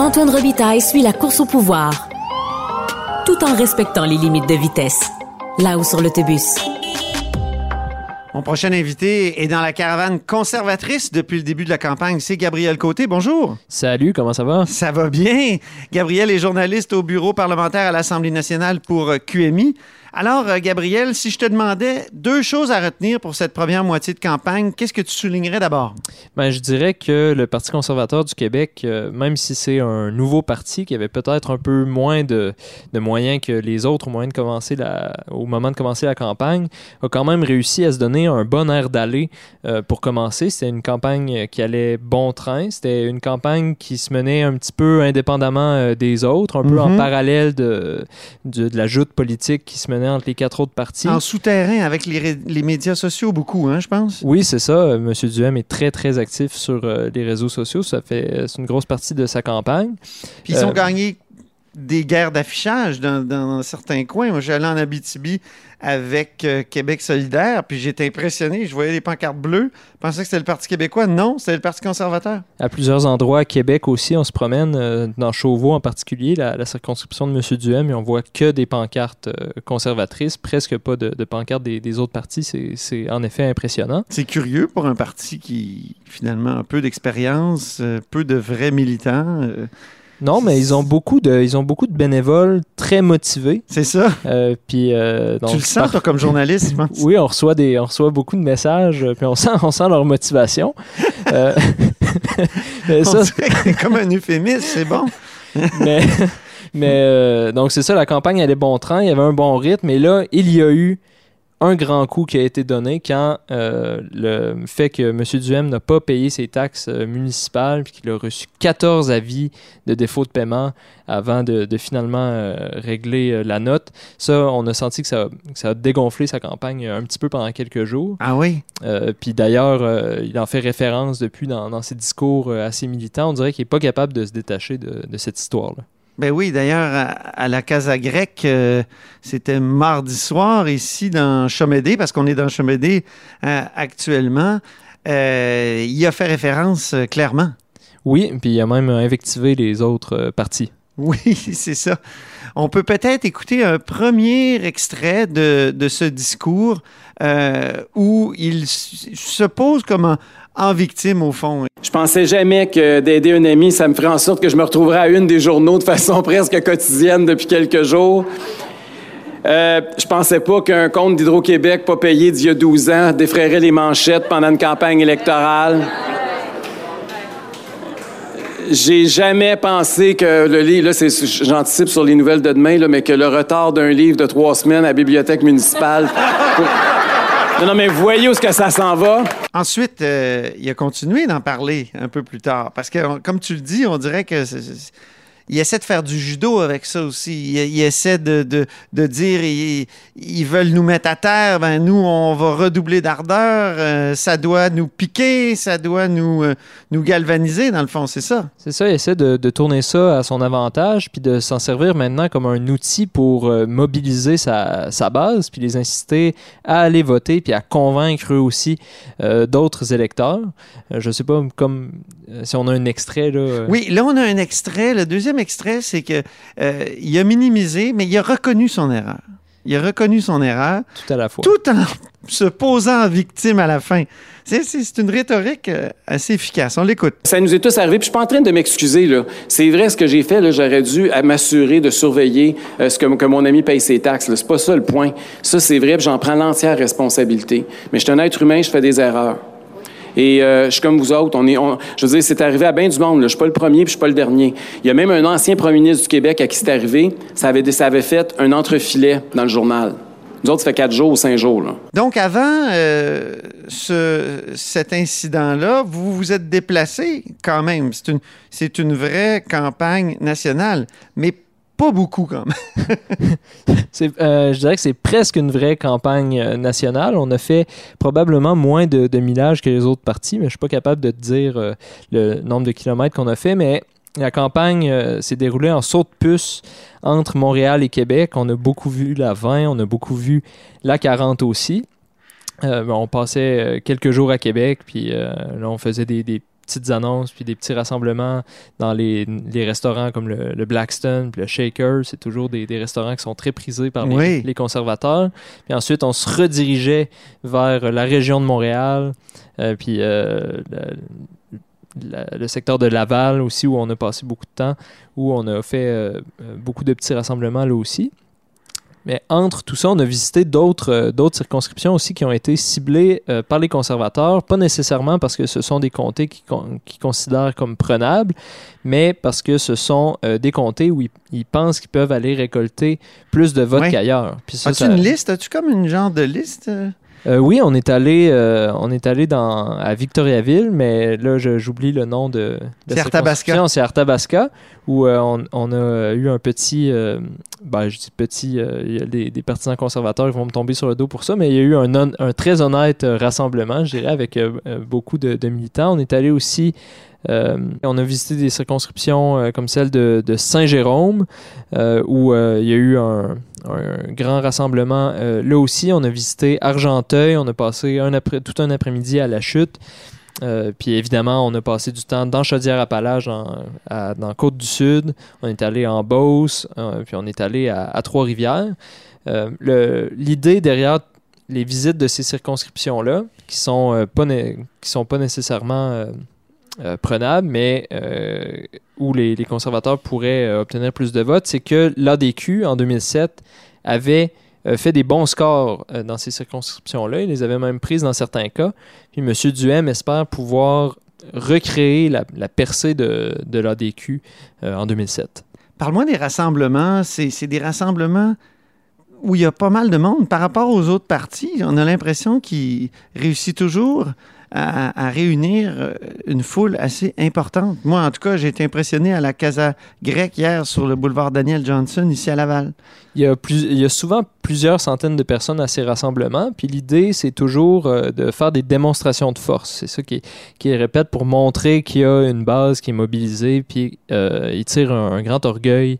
Antoine Robitaille suit la course au pouvoir, tout en respectant les limites de vitesse. Là-haut sur l'autobus. Mon prochain invité est dans la caravane conservatrice depuis le début de la campagne. C'est Gabriel Côté. Bonjour. Salut, comment ça va? Ça va bien. Gabriel est journaliste au bureau parlementaire à l'Assemblée nationale pour QMI. Alors, euh, Gabriel, si je te demandais deux choses à retenir pour cette première moitié de campagne, qu'est-ce que tu soulignerais d'abord? Ben, je dirais que le Parti conservateur du Québec, euh, même si c'est un nouveau parti qui avait peut-être un peu moins de, moyens que les autres au, de commencer la, au moment de commencer la campagne, a quand même réussi à se donner un bon air d'aller euh, pour commencer. C'était une campagne qui allait bon train. C'était une campagne qui se menait un petit peu indépendamment des autres, un peu en mhm. parallèle de, de, de la joute politique qui se menait entre les quatre autres partis. En souterrain avec les, les médias sociaux, beaucoup, hein, je pense. Oui, c'est ça. Monsieur Duhem est très, très actif sur euh, les réseaux sociaux. Ça fait, c'est une grosse partie de sa campagne. Puis ils ont euh, gagné des guerres d'affichage dans, dans, certains coins. Moi, j'allais en Abitibi avec euh, Québec solidaire, puis j'étais impressionné. Je voyais les pancartes bleues. Je pensais que c'était le Parti québécois? Non, c'était le Parti conservateur. À plusieurs endroits à Québec aussi, on se promène, euh, dans Chauveau en particulier, la, circonscription de M. Duhem, et on voit que des pancartes euh, conservatrices, presque pas de, pancartes des, autres partis. C'est en effet impressionnant. C'est curieux pour un parti qui, finalement, a peu d'expérience, peu de vrais militants. Non, mais ils ont beaucoup de, ils ont beaucoup de bénévoles très motivés. C'est ça. Euh, puis euh, tu le sens toi comme journaliste, Oui, on reçoit des, on reçoit beaucoup de messages, puis on sent, on sent leur motivation. euh, comme un euphémisme, c'est bon. mais, mais euh, donc c'est ça, la campagne allait bon train, il y avait un bon rythme, et là il y a eu un grand coup qui a été donné quand euh, le fait que M. Duhem n'a pas payé ses taxes euh, municipales puis qu'il a reçu 14 avis de défaut de paiement avant de, finalement euh, régler la note. Ça, on a senti que ça, a dégonflé sa campagne un petit peu pendant quelques jours. Ah oui? puis d'ailleurs, il en fait référence depuis dans, ses discours assez militants. On dirait qu'il n'est pas capable de se détacher de, de cette histoire-là. Ben oui, d'ailleurs, à, la Casa Grecque, euh, c'était mardi soir ici dans Chomédé, parce qu'on est dans Chomédé euh, actuellement. Euh, il a fait référence clairement. Oui, puis il a même invectivé les autres partis. Oui, c'est ça. On peut peut-être écouter un premier extrait de, ce discours où il se pose comme en victime, au fond. Je pensais jamais que d'aider un ami, ça me ferait en sorte que je me retrouverais à une des journaux de façon presque quotidienne depuis quelques jours. Euh, je pensais pas qu'un compte d'Hydro-Québec pas payé d'il y a 12 ans défrayerait les manchettes pendant une campagne électorale. J'ai jamais pensé que le livre, là, j'anticipe sur les nouvelles de demain, là, mais que le retard d'un livre de trois semaines à la bibliothèque municipale. Non, mais voyez où est-ce que ça s'en va. Ensuite, euh, il a continué d'en parler un peu plus tard. Parce que, comme tu le dis, on dirait que il essaie de faire du judo avec ça aussi. Il, essaie de, de, dire ils, veulent nous mettre à terre, ben nous, on va redoubler d'ardeur. Euh, ça doit nous piquer, ça doit nous, euh, nous galvaniser, dans le fond, c'est ça. C'est ça, il essaie de, tourner ça à son avantage, puis de s'en servir maintenant comme un outil pour euh, mobiliser sa, sa, base, puis les inciter à aller voter, puis à convaincre eux aussi d'autres électeurs. je sais pas, comme si on a un extrait. Là, Oui, là, on a un extrait. Le deuxième extrait, c'est que euh, il a minimisé, mais il a reconnu son erreur. Il a reconnu son erreur. Tout à la fois. Tout en se posant en victime à la fin. C'est une rhétorique euh, assez efficace. On l'écoute. Ça nous est tous arrivé. Puis je suis pas en train de m'excuser. là. C'est vrai ce que j'ai fait. J'aurais dû m'assurer de surveiller euh, ce que, que, mon ami paye ses taxes. C'est pas ça le point. Ça, c'est vrai. J'en prends l'entière responsabilité. Mais je suis un être humain. Je fais des erreurs. Et euh, je suis comme vous autres. On est, je veux dire, c'est arrivé à bien du monde. Je suis pas le premier, puis je suis pas le dernier. Il y a même un ancien premier ministre du Québec à qui c'est arrivé. Ça avait, fait un entrefilet dans le journal. Nous autres, ça fait quatre jours ou cinq jours. Donc, avant euh, ce, cet incident-là, vous vous êtes déplacé quand même. C'est une, une vraie campagne nationale. Mais pas beaucoup quand même. Euh, je dirais que c'est presque une vraie campagne euh, nationale. On a fait probablement moins de, de millage que les autres partis, mais je suis pas capable de te dire euh, le nombre de kilomètres qu'on a fait. Mais la campagne s'est déroulée en saut de puce entre Montréal et Québec. On a beaucoup vu la 20, on a beaucoup vu la 40 aussi. on passait quelques jours à Québec, puis là, on faisait des, des petites annonces, puis des petits rassemblements dans les, les restaurants comme le, le Blackstone, puis le Shaker. C'est toujours des, des restaurants qui sont très prisés par les, Oui. les conservateurs. Puis ensuite, on se redirigeait vers la région de Montréal, euh, puis euh, la- la- le secteur de Laval aussi, où on a passé beaucoup de temps, où on a fait euh, euh, beaucoup de petits rassemblements là aussi. Mais entre tout ça, on a visité d'autres euh, d'autres circonscriptions aussi qui ont été ciblées euh, par les conservateurs, pas nécessairement parce que ce sont des comtés qu'ils con- qu'ils considèrent comme prenables, mais parce que ce sont euh, des comtés où ils, ils pensent qu'ils peuvent aller récolter plus de votes Ouais. qu'ailleurs. As-tu ça- une liste? As-tu comme une genre de liste? Euh? oui, on est allé, euh, on est allé dans, à Victoriaville, mais là, j'oublie le nom de. de C'est Arthabasca. C'est Arthabasca, où euh, on, on a eu un petit. ben, je dis petit, euh, il y a des, des partisans conservateurs qui vont me tomber sur le dos pour ça, mais il y a eu un, très honnête rassemblement, je dirais, avec beaucoup de, de militants. On est allé aussi. Euh, on a visité des circonscriptions euh, comme celle de, Saint-Jérôme, euh, où il y a eu un, grand rassemblement. Là aussi, on a visité Argenteuil, on a passé tout un après-midi à la chute. Puis évidemment, on a passé du temps dans Chaudière-Appalaches, dans, à- dans Côte-du-Sud. On est allé en Beauce, puis on est allé à, Trois-Rivières. L'idée derrière les visites de ces circonscriptions-là, qui sont pas sont pas nécessairement euh, prenables, mais euh, où les, conservateurs pourraient euh, obtenir plus de votes, c'est que l'ADQ, en 2007, avait euh, fait des bons scores dans ces circonscriptions-là. Il les avait même prises dans certains cas. Puis M. Duhem espère pouvoir recréer la, percée de, de l'ADQ en 2007. Parle-moi des rassemblements. C'est des rassemblements où il y a pas mal de monde. Par rapport aux autres partis, on a l'impression qu'ils réussissent toujours à, réunir euh, une foule assez importante. Moi, en tout cas, j'ai été impressionné à la Casa Grecque hier sur le boulevard Daniel Johnson, ici à Laval. Il y, a souvent plusieurs centaines de personnes à ces rassemblements, puis l'idée, c'est toujours euh, de faire des démonstrations de force. C'est ça qui, qui répète pour montrer qu'il y a une base qui est mobilisée, puis euh, il tire un, grand orgueil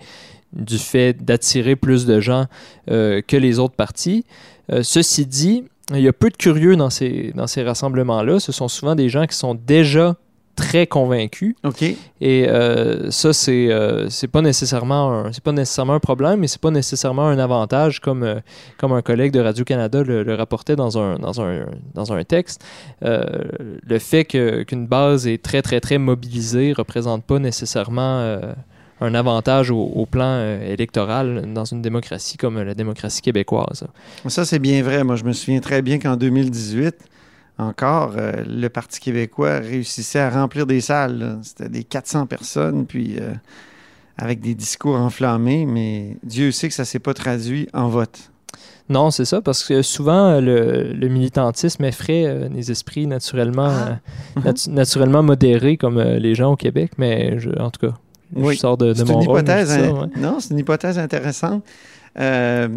du fait d'attirer plus de gens que les autres partis. Ceci dit, il y a peu de curieux dans ces, dans ces rassemblements-là. Ce sont souvent des gens qui sont déjà très convaincus. OK? Et euh, ça, c'est euh, c'est pas nécessairement un c'est pas nécessairement un problème, mais c'est pas nécessairement un avantage comme euh, comme un collègue de Radio Canada le, le rapportait dans un dans un dans un texte. Euh, le fait que qu'une base est très très très mobilisée représente pas nécessairement un avantage au, au plan euh, électoral dans une démocratie comme la démocratie québécoise. Ça, c'est bien vrai. Moi, je me souviens très bien qu'en 2018, encore, euh, le Parti québécois réussissait à remplir des salles. C'était des 400 personnes, puis euh, avec des discours enflammés, mais Dieu sait que ça ne s'est pas traduit en vote. Non, c'est ça, parce que souvent, le, le militantisme effraie euh, les esprits naturellement, Ah. natu- naturellement modérés comme les gens au Québec, mais je- en tout cas, Oui. je sors de, de C'est mon une rôle, hypothèse. ça, ouais. Non, c'est une hypothèse intéressante. Euh,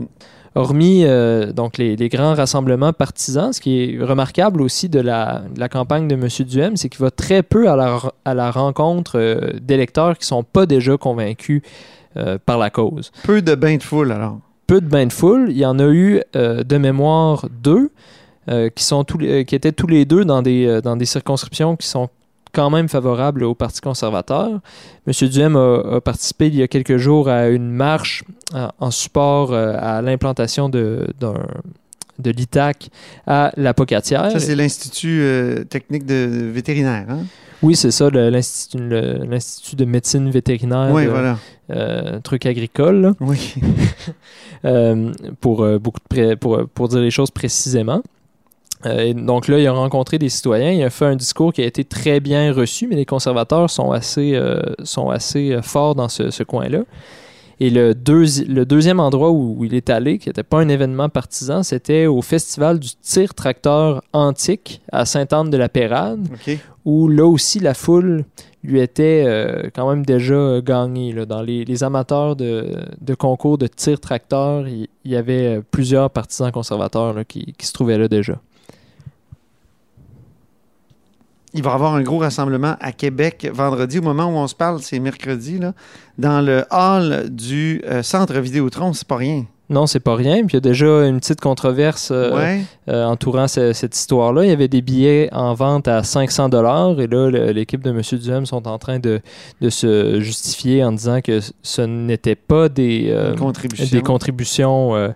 Hormis euh, donc les, les grands rassemblements partisans, ce qui est remarquable aussi de la, de la campagne de M. Duhem, c'est qu'il va très peu à la, à la rencontre euh, d'électeurs qui ne sont pas déjà convaincus par la cause. peu de bains de foule, alors. peu de bains de foule. Il y en a eu de mémoire deux euh, qui, sont tous les- euh, qui étaient tous les deux dans des, euh, dans des circonscriptions qui sont quand même favorables au Parti conservateur. M. Duhem a, a participé il y a quelques jours à une marche en, en support euh, à l'implantation de, d'un- de l'ITAC à la Pocatière. Ça, c'est l'Institut euh, technique de vétérinaire. Hein? Oui, c'est ça, l'Institut, de médecine vétérinaire, oui, euh, voilà. euh, truc agricole. là. Oui. euh, pour, beaucoup de pour, pour dire les choses précisément. Euh, et donc là, il a rencontré des citoyens, il a fait un discours qui a été très bien reçu, mais les conservateurs sont assez, euh, sont assez euh, forts dans ce, ce coin-là. Et le, deuxi- le deuxième endroit où, où il est allé, qui n'était pas un événement partisan, c'était au festival du tir-tracteur antique à Sainte-Anne-de-la-Pérade, où là aussi la foule lui était euh, quand même déjà gagnée. là. Dans les, les amateurs de, de concours de tir-tracteur, il il y, avait plusieurs partisans conservateurs là, qui, qui se trouvaient là déjà. Il va y avoir un gros rassemblement à Québec vendredi. Au moment où on se parle, c'est mercredi, là, dans le hall du euh, centre Vidéotron. C'est pas rien. Non, c'est pas rien. Puis il y a déjà une petite controverse euh, Ouais. euh, entourant ce- cette histoire-là. Il y avait des billets en vente à 500 dollars et là, l'équipe de M. Duhem sont en train de, de se justifier en disant que ce n'était pas des, euh, Une contribution. des contributions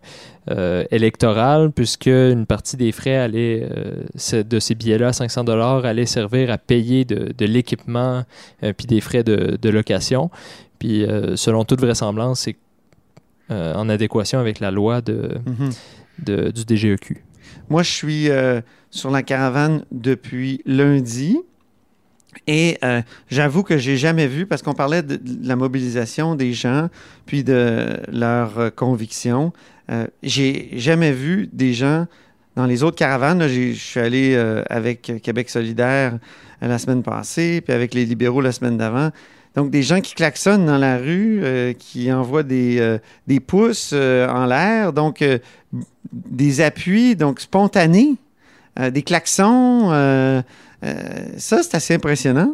euh, électorales, puisque une partie des frais allait, euh, de ces billets-là, 500 dollars, allait servir à payer de, de l'équipement euh, puis des frais de, de location. Puis, selon toute vraisemblance, c'est euh, en adéquation avec la loi de, Mhm. de- du DGEQ. Moi, je suis euh, sur la caravane depuis lundi. Et euh, j'avoue que j'ai jamais vu, parce qu'on parlait de, de la mobilisation des gens, puis de leurs convictions. J'ai jamais vu des gens dans les autres caravanes. là, Je suis allé euh, avec Québec solidaire euh, la semaine passée, puis avec les libéraux la semaine d'avant. Donc, des gens qui klaxonnent dans la rue, euh, qui envoient des, euh, des pouces euh, en l'air. Donc, des appuis donc spontanés, des klaxons. ça, c'est assez impressionnant.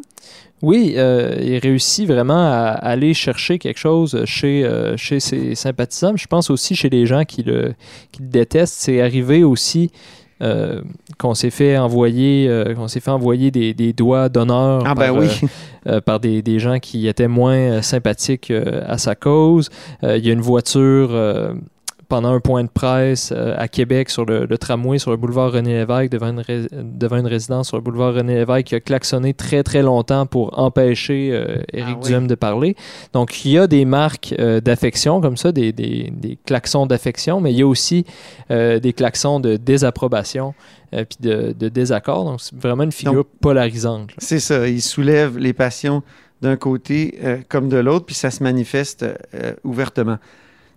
Oui, il réussit vraiment à aller chercher quelque chose chez, chez ses sympathisants. Je pense aussi chez les gens qui le, qui le détestent. C'est arrivé aussi euh, qu'on s'est fait envoyer, euh, qu'on s'est fait envoyer des, des doigts d'honneur Ah, ben par, oui. euh, par des, des gens qui étaient moins sympathiques à sa cause. Il y a une voiture pendant un point de presse euh, à Québec sur le, le tramway sur le boulevard René Lévesque devant une, ré- devant une résidence sur le boulevard René Lévesque qui a klaxonné très très longtemps pour empêcher euh, Éric Ah oui. De parler. Donc il y a des marques euh, d'affection comme ça, des, des, des klaxons d'affection, mais il y a aussi des klaxons de désapprobation euh, puis de, de désaccord. Donc c'est vraiment une figure Donc- polarisante. C'est ça. Il soulève les passions d'un côté comme de l'autre, puis ça se manifeste ouvertement.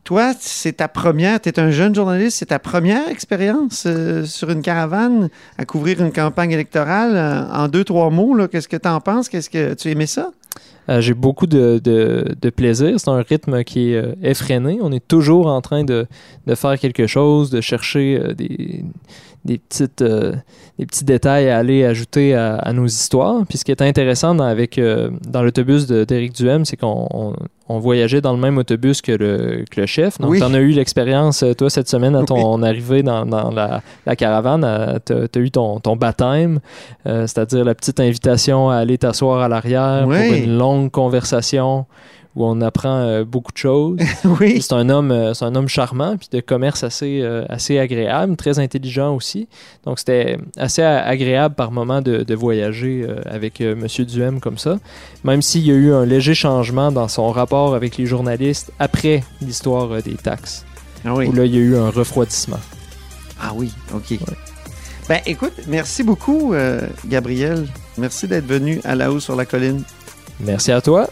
Toi, c'est ta première, tu es un jeune journaliste, c'est ta première expérience euh, sur une caravane à couvrir une campagne électorale. Euh, en deux, trois mots, qu'est-ce que tu en penses? Qu'est-ce que tu aimais ça? Euh, J'ai beaucoup de, de- plaisir. C'est un rythme qui est effréné. On est toujours en train de, de faire quelque chose, de chercher des, des, petites, des petits détails à aller ajouter à, nos histoires. Puis ce qui est intéressant dans, avec, dans l'autobus d'Éric Duhem, c'est qu'on on, voyageait dans le même autobus que le, que le chef. Donc, Oui. tu en as eu l'expérience, euh, toi, cette semaine, à ton arrivée dans, dans la, la caravane. Tu as, eu ton, ton baptême, euh, c'est-à-dire la petite invitation à aller t'asseoir à l'arrière Oui. pour une longue conversation où on apprend euh, beaucoup de choses. oui. C'est un homme, euh, c'est un homme charmant, puis de commerce assez, euh, assez agréable, très intelligent aussi. Donc c'était assez agréable par moment de, de voyager avec Monsieur Duhem comme ça. Même s'il y a eu un léger changement dans son rapport avec les journalistes après l'histoire des taxes, Ah oui. où là il y a eu un refroidissement. Ah oui, OK. Ben écoute, merci beaucoup, Gabriel. Merci d'être venu à la haut sur la colline. Merci à toi.